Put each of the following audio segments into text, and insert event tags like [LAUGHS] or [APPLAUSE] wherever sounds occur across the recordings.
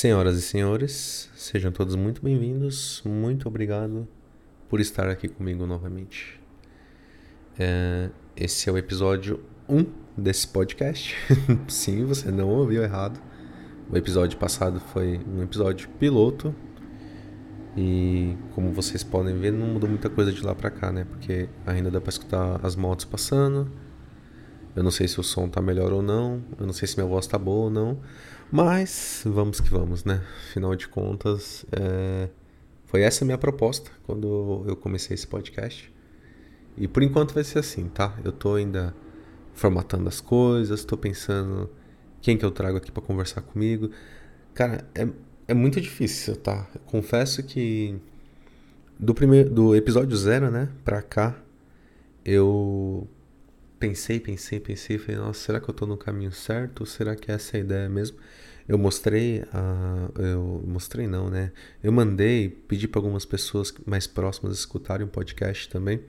Senhoras e senhores, sejam todos muito bem-vindos. Muito obrigado por estar aqui comigo novamente. É, esse é o episódio 1 desse podcast. [LAUGHS] Sim, você não ouviu errado. O episódio passado foi um episódio piloto. E como vocês podem ver, não mudou muita coisa de lá pra cá, né? Porque ainda dá pra escutar as motos passando. Eu não sei se o som tá melhor ou não. Eu não sei se minha voz tá boa ou não. Mas vamos que vamos, né? Afinal de contas, é... foi essa a minha proposta quando eu comecei esse podcast. E por enquanto vai ser assim, tá? Eu tô ainda formatando as coisas, tô pensando quem que eu trago aqui para conversar comigo. Cara, é, é muito difícil, tá? Eu confesso que do primeiro do episódio zero, né, pra cá, eu pensei, pensei, pensei, falei, nossa, será que eu tô no caminho certo? Será que essa é a ideia mesmo? Eu mostrei, a, eu mostrei não, né? Eu mandei, pedi para algumas pessoas mais próximas escutarem o podcast também.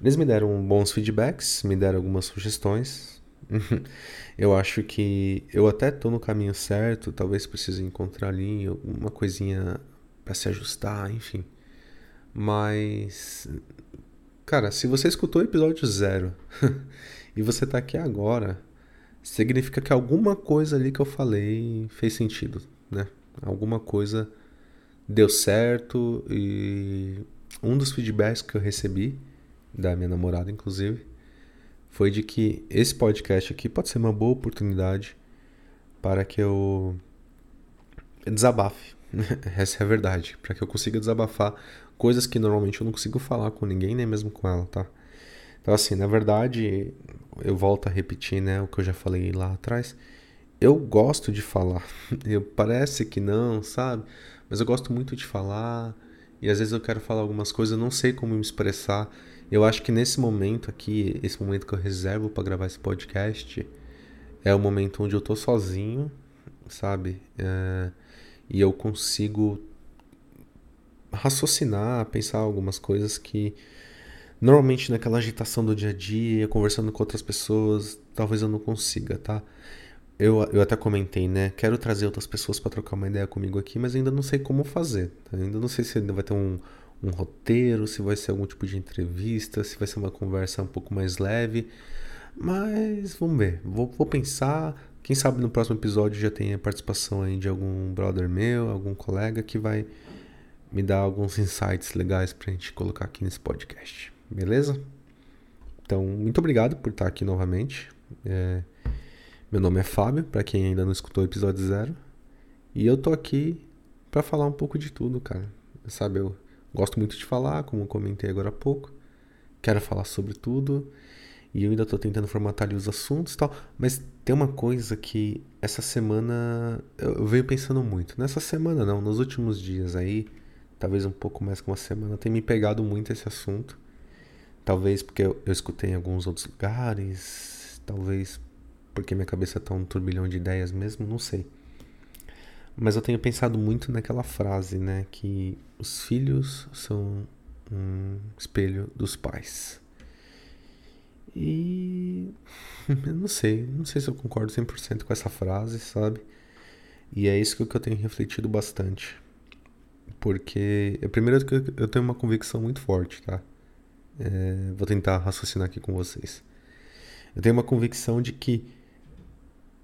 Eles me deram bons feedbacks, me deram algumas sugestões. [LAUGHS] eu acho que eu até tô no caminho certo, talvez precise encontrar ali uma coisinha para se ajustar, enfim. Mas Cara, se você escutou o episódio zero [LAUGHS] e você tá aqui agora, significa que alguma coisa ali que eu falei fez sentido, né? Alguma coisa deu certo e um dos feedbacks que eu recebi da minha namorada, inclusive, foi de que esse podcast aqui pode ser uma boa oportunidade para que eu desabafe. [LAUGHS] Essa é a verdade, para que eu consiga desabafar coisas que normalmente eu não consigo falar com ninguém, nem mesmo com ela, tá? Então, assim, na verdade, eu volto a repetir, né, o que eu já falei lá atrás. Eu gosto de falar. [LAUGHS] Eu, parece que não, sabe? Mas eu gosto muito de falar. E às vezes eu quero falar algumas coisas, eu não sei como me expressar. Eu acho que nesse momento aqui, esse momento que eu reservo para gravar esse podcast, é o momento onde eu tô sozinho, sabe? É, e eu consigo raciocinar, pensar algumas coisas que normalmente naquela agitação do dia a dia, conversando com outras pessoas, talvez eu não consiga, tá? Eu, eu até comentei, né? Quero trazer outras pessoas para trocar uma ideia comigo aqui, mas ainda não sei como fazer. Tá? Ainda não sei se ainda vai ter um, um roteiro, se vai ser algum tipo de entrevista, se vai ser uma conversa um pouco mais leve. Mas vamos ver. Vou, vou pensar. Quem sabe no próximo episódio já tenha participação aí de algum brother meu, algum colega que vai me dar alguns insights legais pra gente colocar aqui nesse podcast. Beleza? Então, muito obrigado por estar aqui novamente. É, meu nome é Fábio, para quem ainda não escutou o episódio zero. E eu tô aqui para falar um pouco de tudo, cara. Sabe, eu gosto muito de falar, como comentei agora há pouco. Quero falar sobre tudo. E eu ainda tô tentando formatar ali os assuntos e tal. Mas tem uma coisa que essa semana eu venho pensando muito. Nessa semana não, nos últimos dias aí talvez um pouco mais que uma semana, tem me pegado muito esse assunto. Talvez porque eu, eu escutei em alguns outros lugares, talvez porque minha cabeça tá um turbilhão de ideias mesmo, não sei. Mas eu tenho pensado muito naquela frase, né, que os filhos são um espelho dos pais. E [LAUGHS] eu não sei, não sei se eu concordo 100% com essa frase, sabe? E é isso que eu tenho refletido bastante. Porque, é, primeiro eu tenho uma convicção muito forte, tá? É, vou tentar raciocinar aqui com vocês. Eu tenho uma convicção de que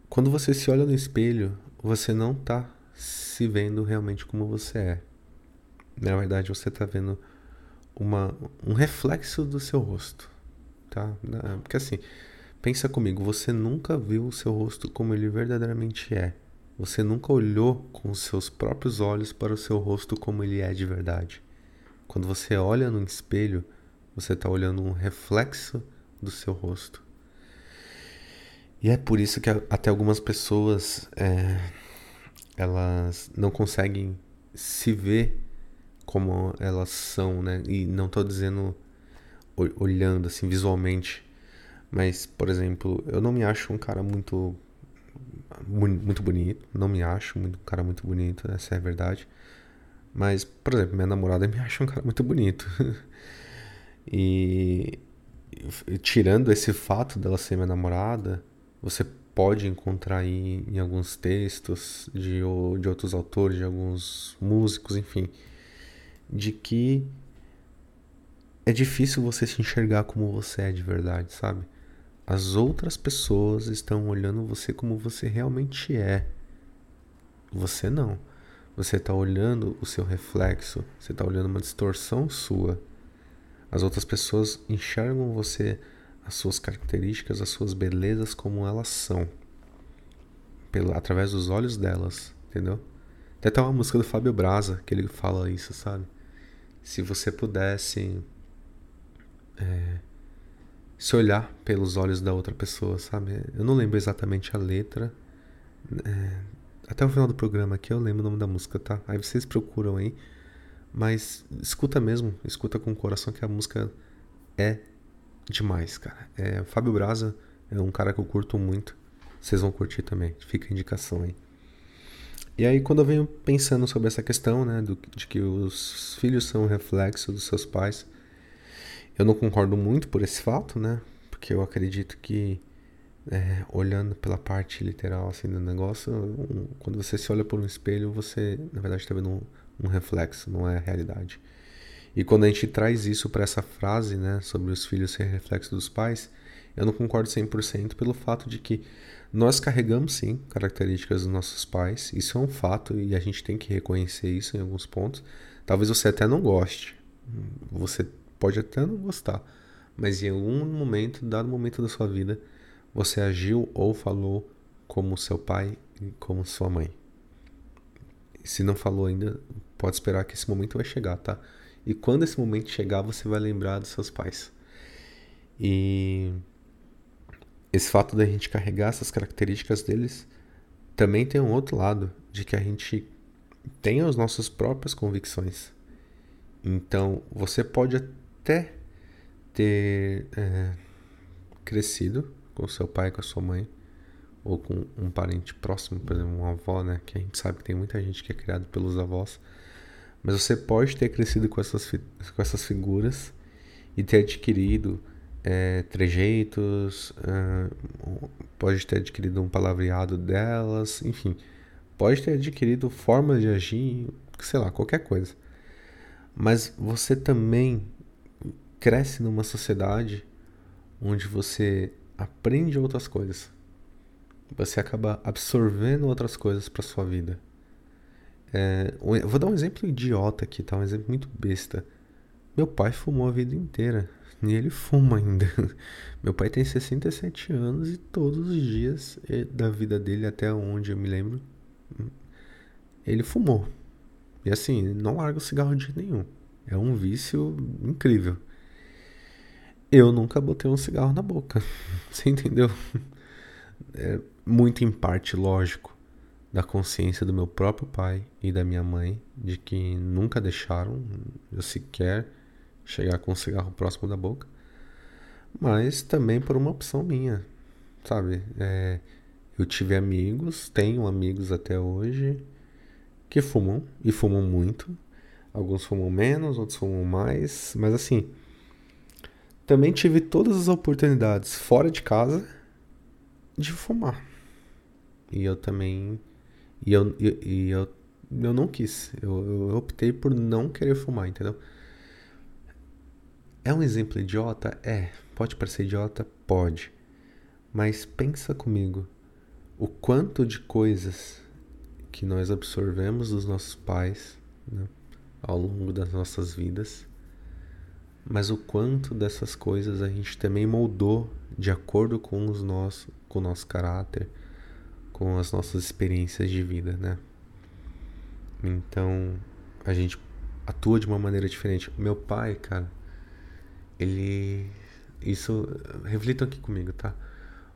quando você se olha no espelho, você não tá se vendo realmente como você é. Na verdade, você tá vendo uma, um reflexo do seu rosto, tá? Porque assim, pensa comigo, você nunca viu o seu rosto como ele verdadeiramente é. Você nunca olhou com os seus próprios olhos para o seu rosto como ele é de verdade. Quando você olha no espelho, você está olhando um reflexo do seu rosto. E é por isso que até algumas pessoas é, elas não conseguem se ver como elas são, né? E não estou dizendo olhando assim visualmente, mas por exemplo, eu não me acho um cara muito muito bonito. Não me acho um cara muito bonito, essa é a verdade. Mas, por exemplo, minha namorada [LAUGHS] me acha um cara muito bonito. e, tirando esse fato dela ser minha namorada, você pode encontrar aí em alguns textos de, de outros autores, de alguns músicos, enfim, de que é difícil você se enxergar como você é de verdade, sabe? As outras pessoas estão olhando você como você realmente é. Você não. Você está olhando o seu reflexo, você está olhando uma distorção sua. As outras pessoas enxergam você, as suas características, as suas belezas como elas são, pela, através dos olhos delas, entendeu? Até tem uma música do Fábio Braza que ele fala isso, sabe? Se você pudesse é, se olhar pelos olhos da outra pessoa, sabe? Eu não lembro exatamente a letra. É, até o final do programa aqui eu lembro o nome da música, tá? Aí vocês procuram aí. Mas escuta mesmo, escuta com o coração que a música é demais, cara. É, Fábio Braza é um cara que eu curto muito. Vocês vão curtir também, fica a indicação aí. E aí quando eu venho pensando sobre essa questão, né, do, de que os filhos são reflexo dos seus pais, eu não concordo muito por esse fato, né, porque eu acredito que é, olhando pela parte literal assim do negócio, um, quando você se olha por um espelho, você na verdade está vendo um, um, reflexo, não é a realidade. E quando a gente traz isso para essa frase, né, sobre os filhos ser reflexo dos pais, eu não concordo 100% pelo fato de que nós carregamos sim características dos nossos pais, isso é um fato e a gente tem que reconhecer isso em alguns pontos. Talvez você até não goste, você pode até não gostar, mas em algum momento, dado momento da sua vida, você agiu ou falou como seu pai e como sua mãe. Se não falou ainda, pode esperar que esse momento vai chegar, tá? E quando esse momento chegar, você vai lembrar dos seus pais. E esse fato da gente carregar essas características deles também tem um outro lado, de que a gente tem as nossas próprias convicções. Então, você pode até ter é, crescido com seu pai, com a sua mãe, ou com um parente próximo, por exemplo, uma avó, né? Que a gente sabe que tem muita gente que é criado pelos avós. Mas você pode ter crescido com essas, com essas figuras e ter adquirido é, trejeitos, é, pode ter adquirido um palavreado delas, enfim, pode ter adquirido formas de agir, sei lá, qualquer coisa. Mas você também cresce numa sociedade onde você aprende outras coisas. Você acaba absorvendo outras coisas para sua vida. É, vou dar um exemplo idiota aqui, tá? Um exemplo muito besta. Meu pai fumou a vida inteira. E ele fuma ainda. [LAUGHS] Meu pai tem 67 anos e todos os dias da vida dele, até onde eu me lembro, ele fumou. E assim, não larga o cigarro de nenhum. É um vício incrível. Eu nunca botei um cigarro na boca. [LAUGHS] Você entendeu? É muito em parte lógico da consciência do meu próprio pai e da minha mãe de que nunca deixaram eu sequer chegar com um cigarro próximo da boca, mas também por uma opção minha, sabe? É, eu tive amigos, tenho amigos até hoje que fumam e fumam muito. Alguns fumam menos, outros fumam mais, mas assim, também tive todas as oportunidades fora de casa de fumar. E eu também. E eu, e, e eu, eu não quis. Eu, eu optei por não querer fumar, entendeu? É um exemplo idiota? É. Pode parecer idiota? Pode. Mas pensa comigo. O quanto de coisas que nós absorvemos dos nossos pais né, ao longo das nossas vidas mas o quanto dessas coisas a gente também moldou de acordo com os nossos, com o nosso caráter, com as nossas experiências de vida, né? Então, a gente atua de uma maneira diferente. Meu pai, cara, ele isso reflitam aqui comigo, tá?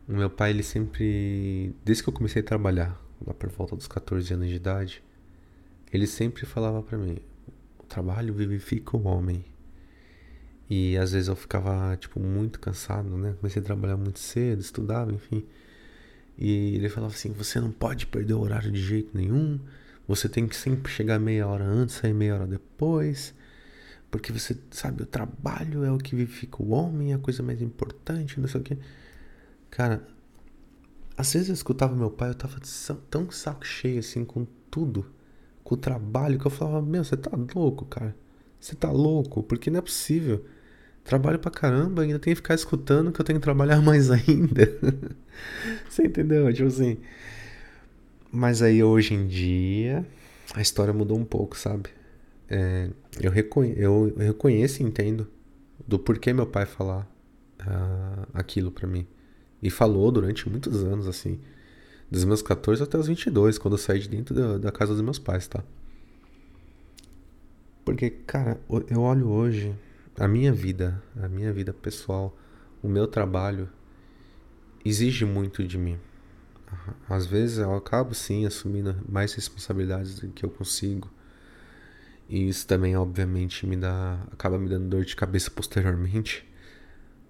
O meu pai, ele sempre, desde que eu comecei a trabalhar, lá por volta dos 14 anos de idade, ele sempre falava para mim: "O trabalho vivifica o homem". E às vezes eu ficava, tipo, muito cansado, né? Comecei a trabalhar muito cedo, estudava, enfim. E ele falava assim: você não pode perder o horário de jeito nenhum. Você tem que sempre chegar meia hora antes, sair meia hora depois. Porque você sabe, o trabalho é o que vivifica o homem, é a coisa mais importante, não sei o quê. Cara, às vezes eu escutava meu pai, eu tava tão saco cheio assim com tudo, com o trabalho, que eu falava: Meu, você tá louco, cara? Você tá louco? Porque não é possível. Trabalho pra caramba, ainda tenho que ficar escutando que eu tenho que trabalhar [LAUGHS] mais ainda. você entendeu? Tipo assim. Mas aí hoje em dia a história mudou um pouco, sabe? É, eu, reconhe eu, reconheço e entendo do porquê meu pai falar uh, aquilo para mim. E falou durante muitos anos, assim. Dos meus 14 até os 22, quando eu saí de dentro da, da casa dos meus pais, tá? Porque, cara, eu olho hoje a minha vida, a minha vida pessoal, o meu trabalho exige muito de mim. Às vezes eu acabo sim assumindo mais responsabilidades do que eu consigo. E isso também, obviamente, me dá. acaba me dando dor de cabeça posteriormente.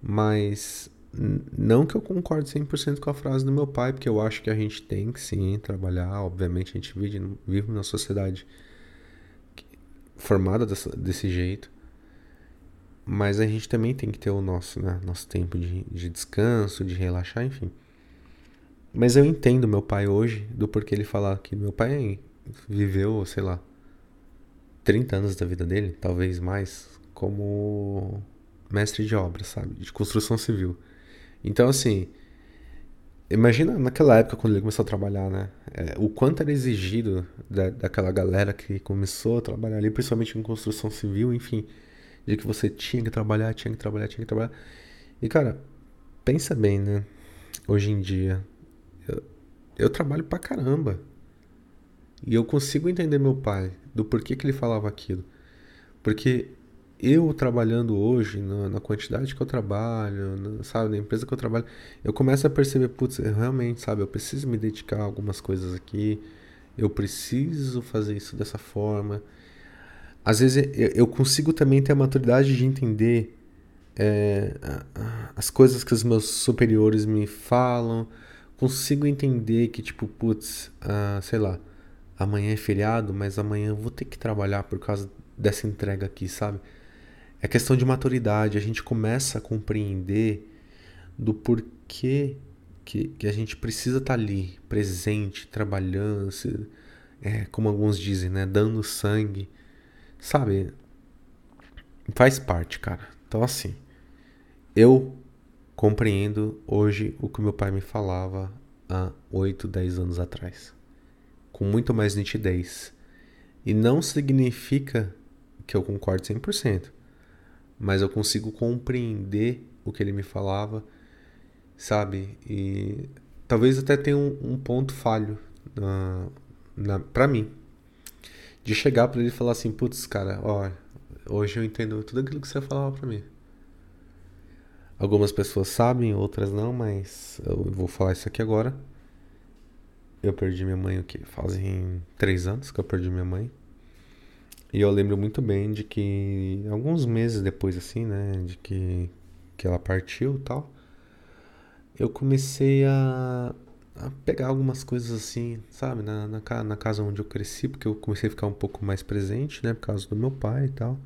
Mas não que eu concorde 100% com a frase do meu pai, porque eu acho que a gente tem que sim trabalhar. Obviamente, a gente vive, vive numa sociedade formada desse jeito. Mas a gente também tem que ter o nosso, né, nosso tempo de, de descanso, de relaxar, enfim. Mas eu entendo meu pai hoje do porquê ele falar que meu pai viveu, sei lá, 30 anos da vida dele, talvez mais, como mestre de obra, sabe? De construção civil. Então, assim, imagina naquela época quando ele começou a trabalhar, né? É, o quanto era exigido da, daquela galera que começou a trabalhar ali, principalmente em construção civil, enfim, de que você tinha que trabalhar, tinha que trabalhar, tinha que trabalhar. E, cara, pensa bem, né? Hoje em dia, eu, eu trabalho pra caramba. E eu consigo entender meu pai, do porquê que ele falava aquilo. Porque eu trabalhando hoje, na, na quantidade que eu trabalho, na, sabe, na empresa que eu trabalho, eu começo a perceber, putz, realmente, sabe, eu preciso me dedicar a algumas coisas aqui, eu preciso fazer isso dessa forma. Às vezes eu, consigo também ter a maturidade de entender é, as coisas que os meus superiores me falam, consigo entender que, tipo, putz, ah, sei lá, amanhã é feriado, mas amanhã eu vou ter que trabalhar por causa dessa entrega aqui, sabe? É questão de maturidade, a gente começa a compreender do porquê que, que a gente precisa estar tá ali, presente, trabalhando, se, é, como alguns dizem, né? Dando sangue, sabe? Faz parte, cara. Então, assim, eu compreendo hoje o que meu pai me falava há 8, 10 anos atrás com muito mais nitidez. E não significa que eu concordo 100%, mas eu consigo compreender o que ele me falava, sabe? E talvez até tenha um, um ponto falho na, na, pra mim. De chegar para ele e falar assim: putz, cara, ó, hoje eu entendo tudo aquilo que você falava para mim. Algumas pessoas sabem, outras não, mas eu vou falar isso aqui agora. Eu perdi minha mãe o que? Fazem três anos que eu perdi minha mãe. E eu lembro muito bem de que alguns meses depois, assim, né, de que, que ela partiu e tal, eu comecei a, a pegar algumas coisas assim, sabe, na, na, na, casa onde eu cresci, porque eu comecei a ficar um pouco mais presente, né, por causa do meu pai e tal.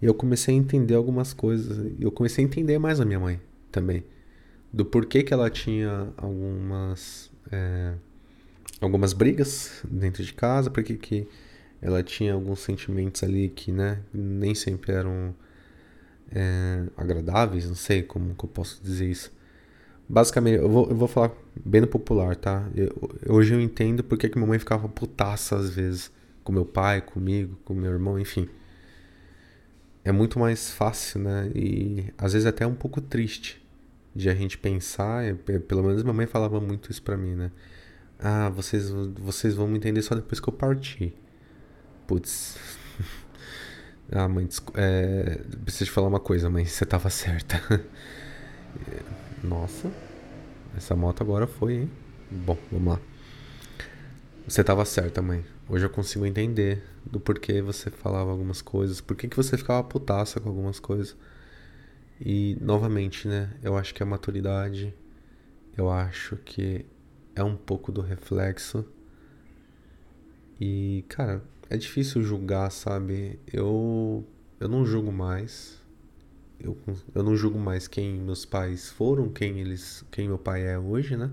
E eu comecei a entender algumas coisas. Eu comecei a entender mais a minha mãe também. Do porquê que ela tinha algumas. É, algumas brigas dentro de casa, porque que ela tinha alguns sentimentos ali que, né, nem sempre eram é, agradáveis, não sei como que eu posso dizer isso. Basicamente, eu vou, eu vou falar bem no popular, tá? Eu, hoje eu entendo porque que minha mãe ficava putaça às vezes com meu pai, comigo, com meu irmão, enfim. É muito mais fácil, né? E às vezes até um pouco triste de a gente pensar, é, pelo menos minha mãe falava muito isso pra mim, né? Ah, vocês, vocês vão me entender só depois que eu partir. Putz. [LAUGHS] ah, mãe, é, preciso te falar uma coisa, mãe. Você tava certa. [LAUGHS] Nossa. Essa moto agora foi, hein? Bom, vamos lá. Você tava certa, mãe. Hoje eu consigo entender do porquê você falava algumas coisas. Por que você ficava putaça com algumas coisas. E, novamente, né? Eu acho que a maturidade. Eu acho que é um pouco do reflexo. E, cara, é difícil julgar, sabe? Eu eu não julgo mais. Eu, eu não julgo mais quem meus pais foram, quem eles, quem meu pai é hoje, né?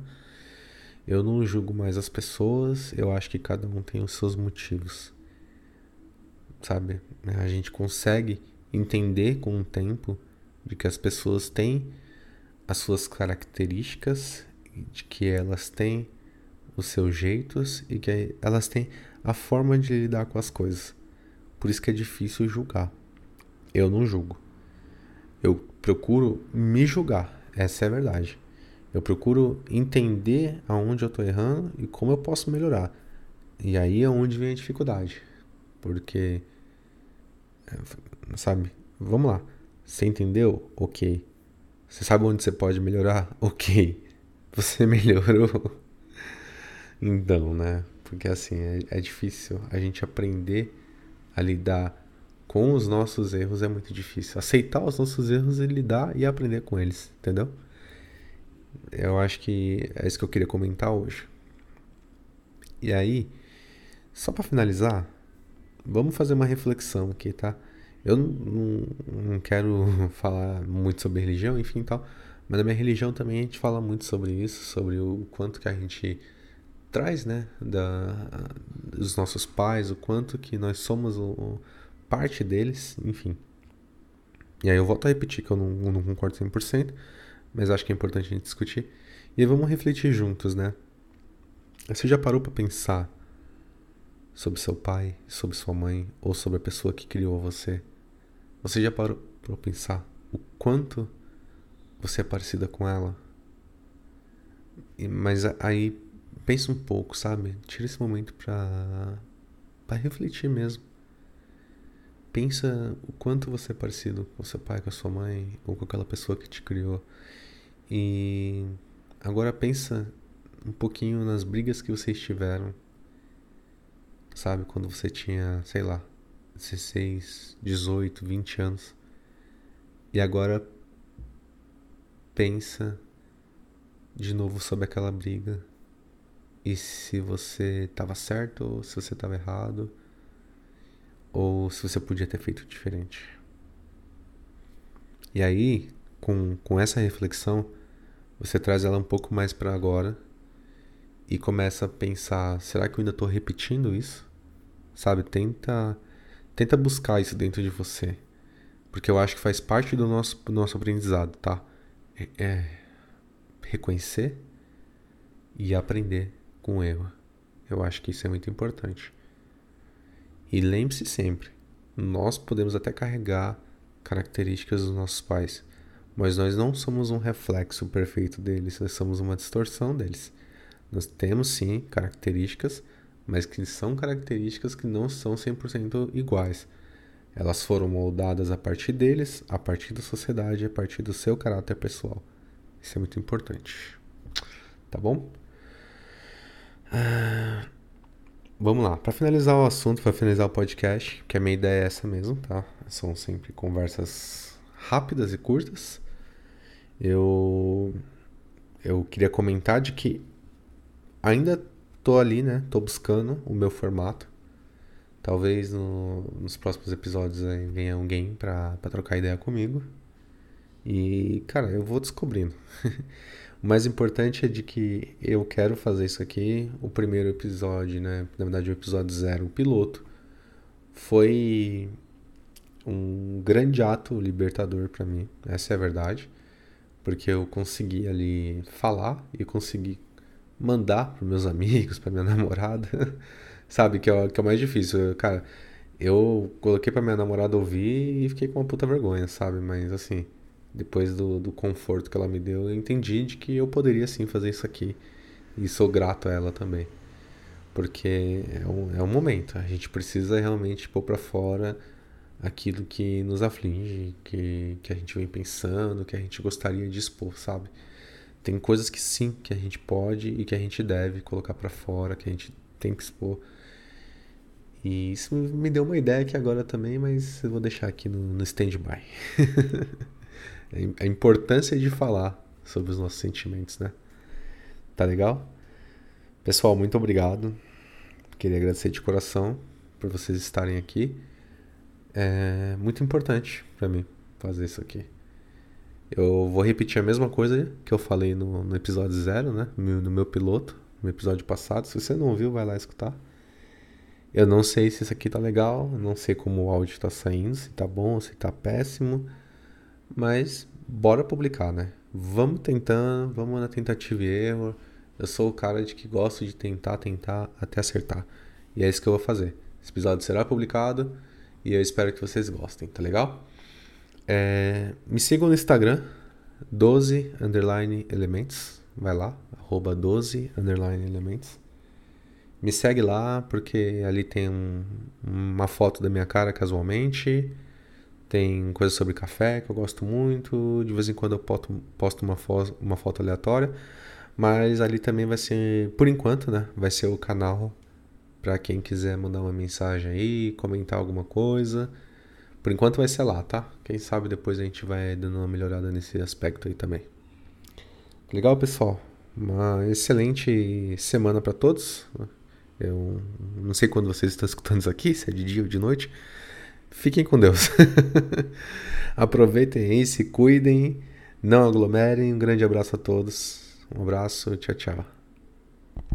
Eu não julgo mais as pessoas, eu acho que cada um tem os seus motivos. Sabe? A gente consegue entender com o tempo de que as pessoas têm as suas características, de que elas têm os seus jeitos e que elas têm a forma de lidar com as coisas. Por isso que é difícil julgar. Eu não julgo. Eu procuro me julgar. Essa é a verdade. Eu procuro entender aonde eu estou errando e como eu posso melhorar. E aí é onde vem a dificuldade. Porque, sabe, vamos lá. Você entendeu? Ok. Você sabe onde você pode melhorar? [LAUGHS] Ok. Você [LAUGHS] melhorou. Então, né? Porque assim, é, é difícil a gente aprender a lidar com os nossos erros é muito difícil. Aceitar os nossos erros e lidar e aprender com eles, entendeu? Eu acho que é isso que eu queria comentar hoje. E aí, só para finalizar, vamos fazer uma reflexão aqui, tá? Eu não, não, quero [LAUGHS] falar muito sobre religião, enfim tal, mas na minha religião também a gente fala muito sobre isso, sobre o quanto que a gente traz, né, da, dos nossos pais, o quanto que nós somos o, parte deles, enfim. E aí eu volto a repetir que eu não, não concordo 100%, mas acho que é importante a gente discutir. E aí vamos refletir juntos, né? Você já parou para pensar sobre seu pai, sobre sua mãe ou sobre a pessoa que criou você? Você já parou para pensar o quanto você é parecida com ela? E, mas aí pensa um pouco, sabe? Tira esse momento para para refletir mesmo. Pensa o quanto você é parecido com seu pai, com a sua mãe ou com aquela pessoa que te criou. E agora pensa um pouquinho nas brigas que vocês tiveram. Sabe, quando você tinha, sei lá, 16, 18, 20 anos. E agora pensa de novo sobre aquela briga e se você estava certo ou se você estava errado ou se você podia ter feito diferente. E aí, com, com essa reflexão, você traz ela um pouco mais para agora e começa a pensar: será que eu ainda estou repetindo isso? Sabe? Tenta, tenta buscar isso dentro de você, porque eu acho que faz parte do nosso, do nosso aprendizado, tá? É, é reconhecer e aprender com o erro. Eu acho que isso é muito importante. E lembre-se sempre, nós podemos até carregar características dos nossos pais, mas nós não somos um reflexo perfeito deles, nós somos uma distorção deles. Nós temos sim características, mas que são características que não são 100% iguais. Elas foram moldadas a partir deles, a partir da sociedade, a partir do seu caráter pessoal. Isso é muito importante. Tá bom? Ah, vamos lá, para finalizar o assunto, para finalizar o podcast, que a minha ideia é essa mesmo, tá? São sempre conversas rápidas e curtas. Eu eu queria comentar de que ainda tô ali, né? Tô buscando o meu formato. Talvez no, nos próximos episódios aí venha alguém para trocar ideia comigo. E, cara, eu vou descobrindo. [LAUGHS] O mais importante é de que eu quero fazer isso aqui. O primeiro episódio, né? Na verdade, o episódio zero, o piloto, foi um grande ato libertador para mim. Essa é a verdade. Porque eu consegui ali falar e consegui mandar para meus [LAUGHS] amigos, para minha namorada. [LAUGHS] Sabe? Que é, que é o mais difícil. Cara, eu coloquei para minha namorada ouvir e fiquei com uma puta vergonha, sabe? Mas assim depois do, do conforto que ela me deu, eu entendi de que eu poderia sim fazer isso aqui. E sou grato a ela também. Porque é um, é um momento, a gente precisa realmente pôr para fora aquilo que nos aflige, que, que a gente vem pensando, que a gente gostaria de expor, sabe? Tem coisas que sim, que a gente pode e que a gente deve colocar para fora, que a gente tem que expor. E isso me deu uma ideia aqui agora também, mas eu vou deixar aqui no, no stand-by. [LAUGHS] a importância de falar sobre os nossos sentimentos, né? Tá legal? Pessoal, muito obrigado. Queria agradecer de coração por vocês estarem aqui. É muito importante para mim fazer isso aqui. Eu vou repetir a mesma coisa que eu falei no, no episódio zero, né? No, no meu piloto, no episódio passado. Se você não ouviu, vai lá escutar. Eu não sei se isso aqui tá legal, não sei como o áudio tá saindo, se tá bom, se tá péssimo, mas bora publicar, né? Vamos tentando, vamos na tentativa e erro. Eu sou o cara de que gosto de tentar, tentar até acertar. E é isso que eu vou fazer. Esse episódio será publicado e eu espero que vocês gostem, tá legal? É, me sigam no Instagram, 12 underline elementos. Vai lá, arroba 12 underline elementos. Me segue lá, porque ali tem um, uma foto da minha cara casualmente. Tem coisas sobre café que eu gosto muito. De vez em quando eu posto, posto uma, fo uma foto aleatória. Mas ali também vai ser, por enquanto, né? Vai ser o canal para quem quiser mandar uma mensagem aí, comentar alguma coisa. Por enquanto vai ser lá, tá? Quem sabe depois a gente vai dando uma melhorada nesse aspecto aí também. Legal, pessoal? Uma excelente semana para todos. Eu não sei quando vocês estão escutando isso aqui, se é de dia ou de noite. Fiquem com Deus. [LAUGHS] Aproveitem aí, se cuidem, não aglomerem. Um grande abraço a todos. Um abraço, tchau, tchau.